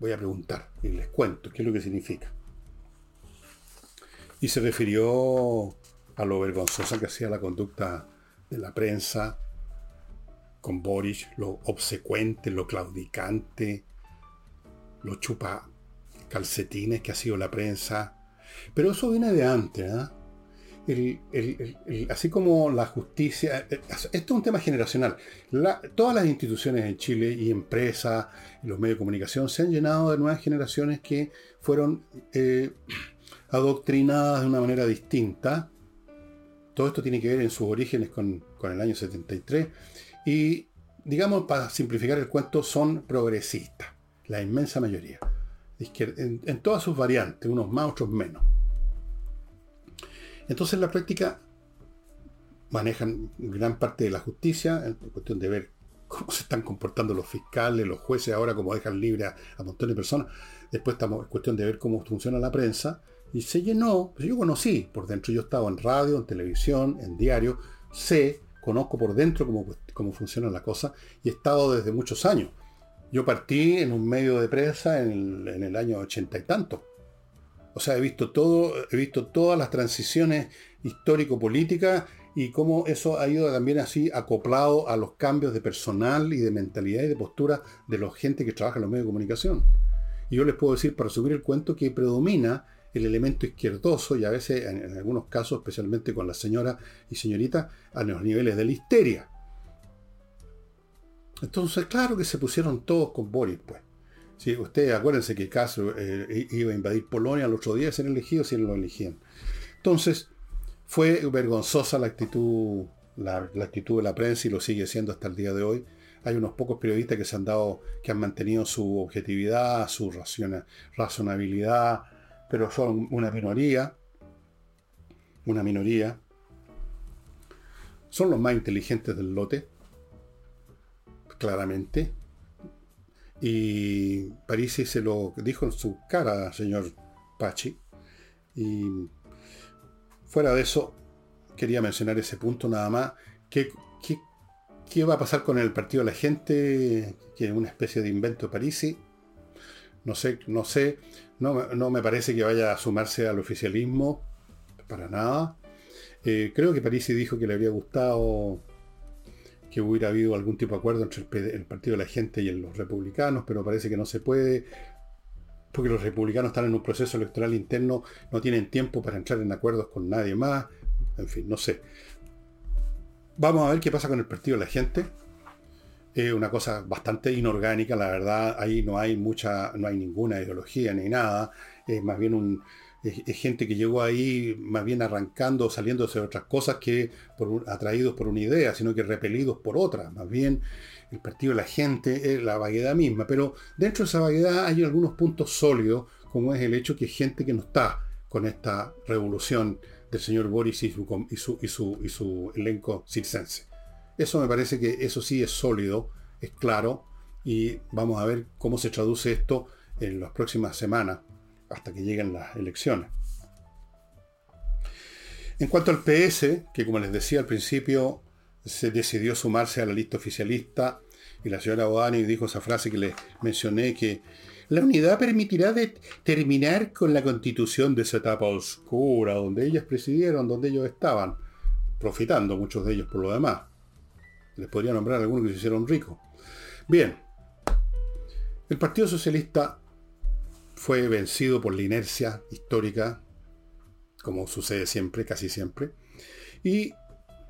Voy a preguntar y les cuento qué es lo que significa. Y se refirió a lo vergonzosa que hacía la conducta de la prensa con Boris, lo obsecuente, lo claudicante, lo chupa calcetines que ha sido la prensa. Pero eso viene de antes, ¿ah? así como la justicia, eh, esto es un tema generacional. todas las instituciones en Chile y empresas los medios de comunicación se han llenado de nuevas generaciones que fueron eh, adoctrinadas de una manera distinta. Todo esto tiene que ver en sus orígenes con, el año 73. Y, digamos, para simplificar el cuento, son progresistas, la inmensa mayoría. En, todas sus variantes, unos más, otros menos. Entonces, en la práctica, manejan gran parte de la justicia, en cuestión de ver cómo se están comportando los fiscales, los jueces ahora, como dejan libre a, a montones de personas. Después estamos, es cuestión de ver cómo funciona la prensa. Y se llenó, pues yo conocí, por dentro yo estaba en radio, en televisión, en diario, sé, conozco por dentro cómo, cómo funciona la cosa y he estado desde muchos años. Yo partí en un medio de prensa en el, año ochenta y tanto. O sea, he visto todo, he visto todas las transiciones histórico-políticas y cómo eso ha ido también así acoplado a los cambios de personal y de mentalidad y de postura de la gente que trabaja en los medios de comunicación. Y yo les puedo decir, para subir el cuento, que predomina el elemento izquierdoso y a veces, en, algunos casos, especialmente con la señora y señorita, a los niveles de la histeria. Entonces, claro que se pusieron todos con Boris, pues. Si ustedes acuérdense que Castro eh, iba a invadir Polonia el otro día, ser elegido si no lo elegían. Entonces, fue vergonzosa la actitud, la, actitud de la prensa y lo sigue siendo hasta el día de hoy. Hay unos pocos periodistas que se han dado, que han mantenido su objetividad, su razonabilidad, pero son una minoría. Una minoría. Son los más inteligentes del lote, claramente. Y Parisi se lo dijo en su cara, señor Pachi. Y fuera de eso, quería mencionar ese punto nada más. ¿Qué, qué, va a pasar con el partido de la gente? Que es una especie de invento de Parisi. No sé, no sé. No, no, me parece que vaya a sumarse al oficialismo. Para nada. Eh, creo que Parisi dijo que le habría gustado que hubiera habido algún tipo de acuerdo entre el, Partido de la Gente y los republicanos, pero parece que no se puede, porque los republicanos están en un proceso electoral interno, no tienen tiempo para entrar en acuerdos con nadie más, en fin, no sé. Vamos a ver qué pasa con el Partido de la Gente. Es una cosa bastante inorgánica, la verdad, ahí no hay mucha, no hay ninguna ideología ni nada, es más bien un, es, gente que llegó ahí más bien arrancando, saliéndose de otras cosas que atraídos por una idea, sino que repelidos por otra. Más bien el partido de la gente la vaguedad misma. Pero dentro de esa vaguedad hay algunos puntos sólidos, como es el hecho que gente que no está con esta revolución del señor Boris y su, y su, y su, y su elenco circense. Eso me parece que eso sí es sólido, es claro, y vamos a ver cómo se traduce esto en las próximas semanas hasta que lleguen las elecciones. En cuanto al PS, que como les decía al principio, se decidió sumarse a la lista oficialista, y la señora Bodani dijo esa frase que les mencioné, que la unidad permitirá terminar con la constitución de esa etapa oscura, donde ellas presidieron, donde ellos estaban, profitando muchos de ellos por lo demás. Les podría nombrar algunos que se hicieron ricos. Bien, el Partido Socialista fue vencido por la inercia histórica, como sucede siempre, casi siempre, y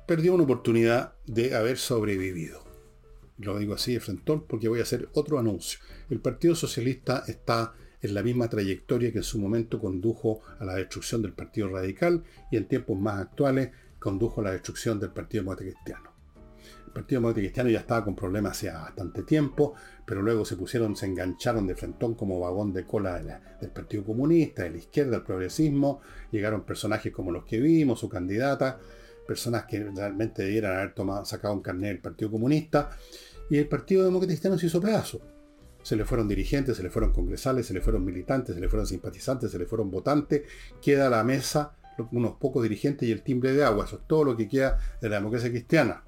perdió una oportunidad de haber sobrevivido. Lo digo así de frentón porque voy a hacer otro anuncio. El Partido Socialista está en la misma trayectoria que en su momento condujo a la destrucción del Partido Radical y en tiempos más actuales condujo a la destrucción del Partido Demócrata. El Partido Demócrata Cristiano ya estaba con problemas hace bastante tiempo, pero luego se pusieron, se engancharon de frentón como vagón de cola del Partido Comunista, de la izquierda, del progresismo. Llegaron personajes como los que vimos, su candidata, personas que realmente debieran haber sacado un carnet del Partido Comunista. Y el Partido Demócrata Cristiano se hizo pedazo. Se le fueron dirigentes, se le fueron congresales, se le fueron militantes, se le fueron simpatizantes, se le fueron votantes. Queda la mesa unos pocos dirigentes y el timbre de agua. Eso es todo lo que queda de la democracia cristiana.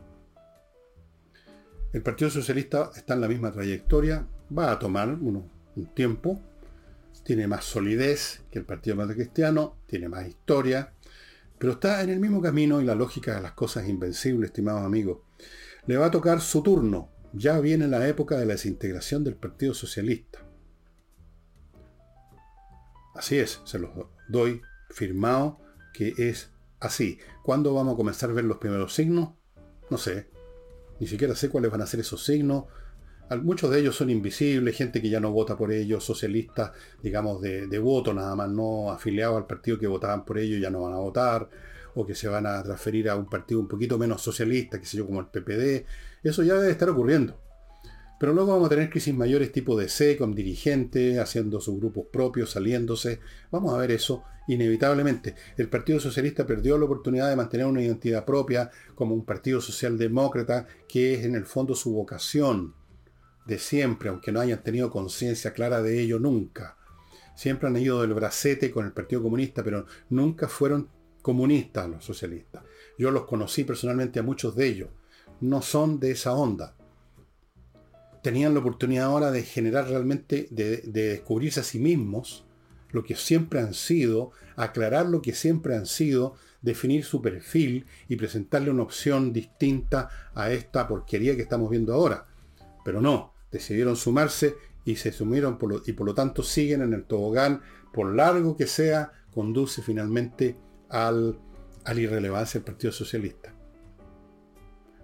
El Partido Socialista está en la misma trayectoria, va a tomar un tiempo, tiene más solidez que el Partido Demócrata Cristiano, tiene más historia, pero está en el mismo camino y la lógica de las cosas invencibles, estimados amigos. Le va a tocar su turno. Ya viene la época de la desintegración del Partido Socialista. Así es, se los doy firmado que es así. ¿Cuándo vamos a comenzar a ver los primeros signos? No sé, ni siquiera sé cuáles van a ser esos signos. Muchos de ellos son invisibles, gente que ya no vota por ellos, socialistas, digamos, de, voto nada más, no afiliados al partido que votaban por ellos, ya no van a votar, o que se van a transferir a un partido un poquito menos socialista, que sé yo, como el PPD. Eso ya debe estar ocurriendo. Pero luego vamos a tener crisis mayores tipo DC, con dirigentes, haciendo sus grupos propios, saliéndose. Vamos a ver eso inevitablemente. El Partido Socialista perdió la oportunidad de mantener una identidad propia como un partido socialdemócrata, que es en el fondo su vocación de siempre, aunque no hayan tenido conciencia clara de ello nunca. Siempre han ido del bracete con el Partido Comunista, pero nunca fueron comunistas los socialistas. Yo los conocí personalmente a muchos de ellos. No son de esa onda. Tenían la oportunidad ahora de generar realmente, de, descubrirse a sí mismos, lo que siempre han sido, aclarar lo que siempre han sido, definir su perfil y presentarle una opción distinta a esta porquería que estamos viendo ahora. Pero no, decidieron sumarse y se sumieron y por lo tanto siguen en el tobogán, por largo que sea, conduce finalmente al, a la irrelevancia del Partido Socialista.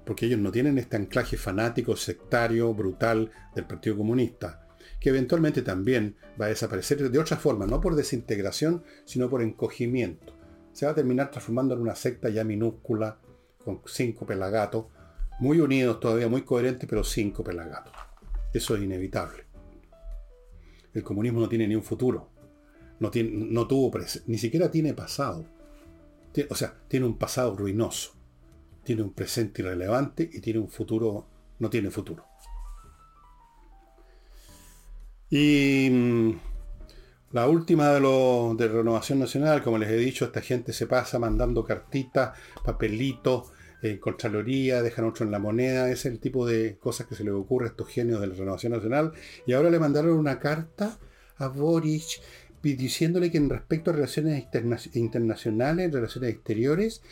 Porque ellos no tienen este anclaje fanático, sectario, brutal del Partido Comunista, que eventualmente también va a desaparecer de otra forma, no por desintegración, sino por encogimiento. Se va a terminar transformando en una secta ya minúscula, con cinco pelagatos, muy unidos todavía, muy coherentes, pero cinco pelagatos. Eso es inevitable. El comunismo no tiene ni un futuro. No, tiene, no ni siquiera tiene pasado. O sea, tiene un pasado ruinoso. Tiene un presente irrelevante y tiene un futuro, no tiene futuro. Y mm, la última de, lo, de Renovación Nacional, como les he dicho, esta gente se pasa mandando cartitas, papelitos, eh, Contraloría, dejan otro en la moneda, es el tipo de cosas que se le ocurre a estos genios de la Renovación Nacional. Y ahora le mandaron una carta a Boric diciéndole que en respecto a relaciones internacionales, relaciones exteriores,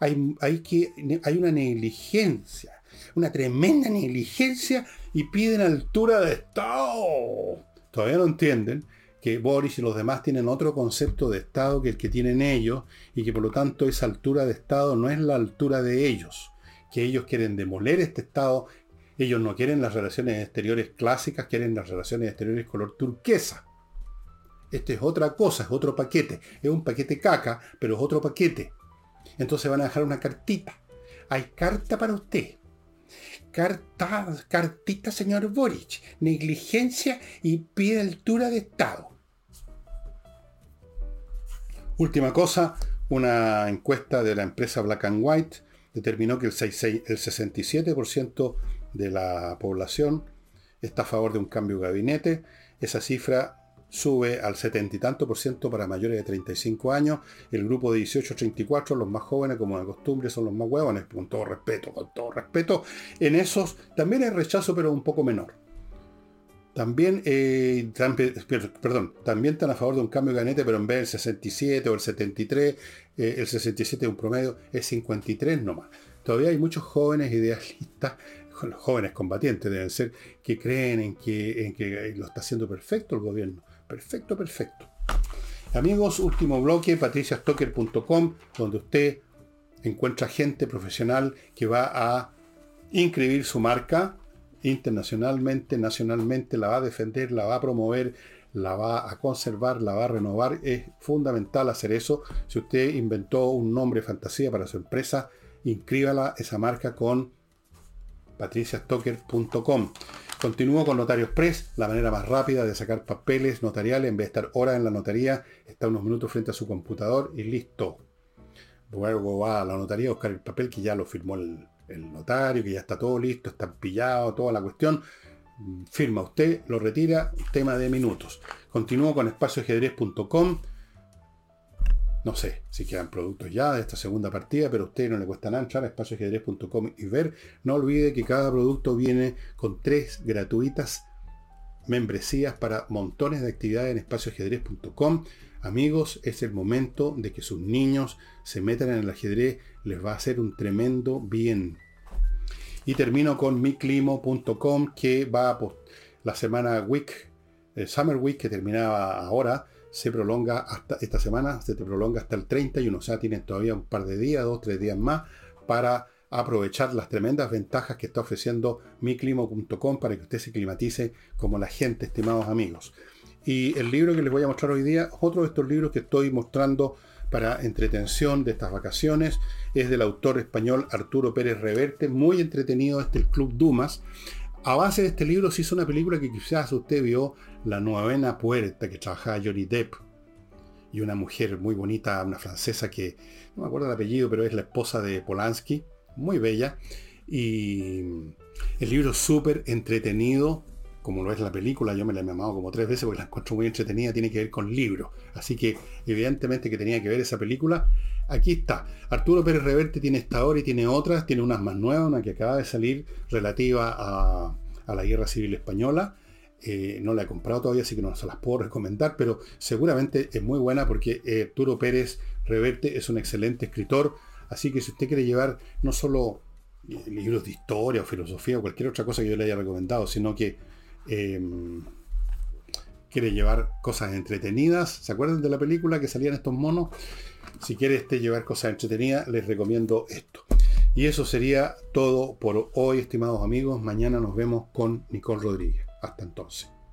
hay, que, hay una negligencia, una tremenda negligencia y piden altura de Estado. Todavía no entienden que Boris y los demás tienen otro concepto de Estado que el que tienen ellos y que por lo tanto esa altura de Estado no es la altura de ellos, que ellos quieren demoler este Estado, ellos no quieren las relaciones exteriores clásicas, quieren las relaciones exteriores color turquesa. Este es otra cosa, es otro paquete, es un paquete caca, pero es otro paquete. Entonces van a dejar una cartita. Hay carta para usted. Carta, cartita, señor Boric. Negligencia y pide altura de Estado. Última cosa, una encuesta de la empresa Black and White determinó que el, 67% de la población está a favor de un cambio de gabinete. Esa cifra sube al 70 y tanto por ciento para mayores de 35 años. El grupo de 18 a 34, los más jóvenes, como de costumbre, son los más huevones, con todo respeto, con todo respeto. En esos también hay rechazo, pero un poco menor. También, eh, perdón, también están a favor de un cambio de gabinete, pero en vez del 67 o el 73, eh, el 67 es un promedio, es 53 nomás. Todavía hay muchos jóvenes idealistas, jóvenes combatientes deben ser, que creen en que lo está haciendo perfecto el gobierno. Perfecto, perfecto. Amigos, último bloque, patriciastocker.com, donde usted encuentra gente profesional que va a inscribir su marca internacionalmente, nacionalmente, la va a defender, la va a promover, la va a conservar, la va a renovar. Es fundamental hacer eso. Si usted inventó un nombre fantasía para su empresa, inscríbala esa marca con patriciastocker.com. Continúo con Notarios Press, la manera más rápida de sacar papeles notariales. En vez de estar horas en la notaría, está unos minutos frente a su computador y listo. Luego va a la notaría a buscar el papel que ya lo firmó el, el notario, que ya está todo listo, está pillado, toda la cuestión. Firma usted, lo retira, tema de minutos. Continúo con espacioajedrez.com. No sé si quedan productos ya de esta segunda partida, pero a usted no le cuesta nada entrar a espacioajedrez.com y ver. No olvide que cada producto viene con tres gratuitas membresías para montones de actividades en espacioajedrez.com. Amigos, es el momento de que sus niños se metan en el ajedrez, les va a hacer un tremendo bien. Y termino con miclimo.com que va a la semana week, el Summer Week que terminaba ahora, se prolonga hasta esta semana, se te prolonga hasta el 31, o sea, tienen todavía un par de días, dos, tres días más para aprovechar las tremendas ventajas que está ofreciendo miclimo.com para que usted se climatice como la gente, estimados amigos. Y el libro que les voy a mostrar hoy día, otro de estos libros que estoy mostrando para entretención de estas vacaciones, es del autor español Arturo Pérez Reverte, muy entretenido este el Club Dumas. A base de este libro se hizo una película que quizás usted vio, La Novena Puerta, que trabajaba Johnny Depp. Y una mujer muy bonita, una francesa que, no me acuerdo el apellido, pero es la esposa de Polanski, muy bella. Y el libro súper entretenido, como lo es la película, yo me la he llamado como tres veces porque la encuentro muy entretenida, tiene que ver con libros. Así que evidentemente que tenía que ver esa película. Aquí está. Arturo Pérez Reverte tiene esta hora y tiene otras, tiene unas más nuevas, una que acaba de salir relativa a, la Guerra Civil Española. Eh, no la he comprado todavía, así que no se las puedo recomendar, pero seguramente es muy buena porque eh, Arturo Pérez Reverte es un excelente escritor. Así que si usted quiere llevar no solo eh, libros de historia o filosofía o cualquier otra cosa que yo le haya recomendado, sino que Em, quiere llevar cosas entretenidas. ¿Se acuerdan de la película que salían estos monos? Si quiere este, llevar cosas entretenidas, les recomiendo esto. Y eso sería todo por hoy, estimados amigos. Mañana nos vemos con Nicole Rodríguez. Hasta entonces.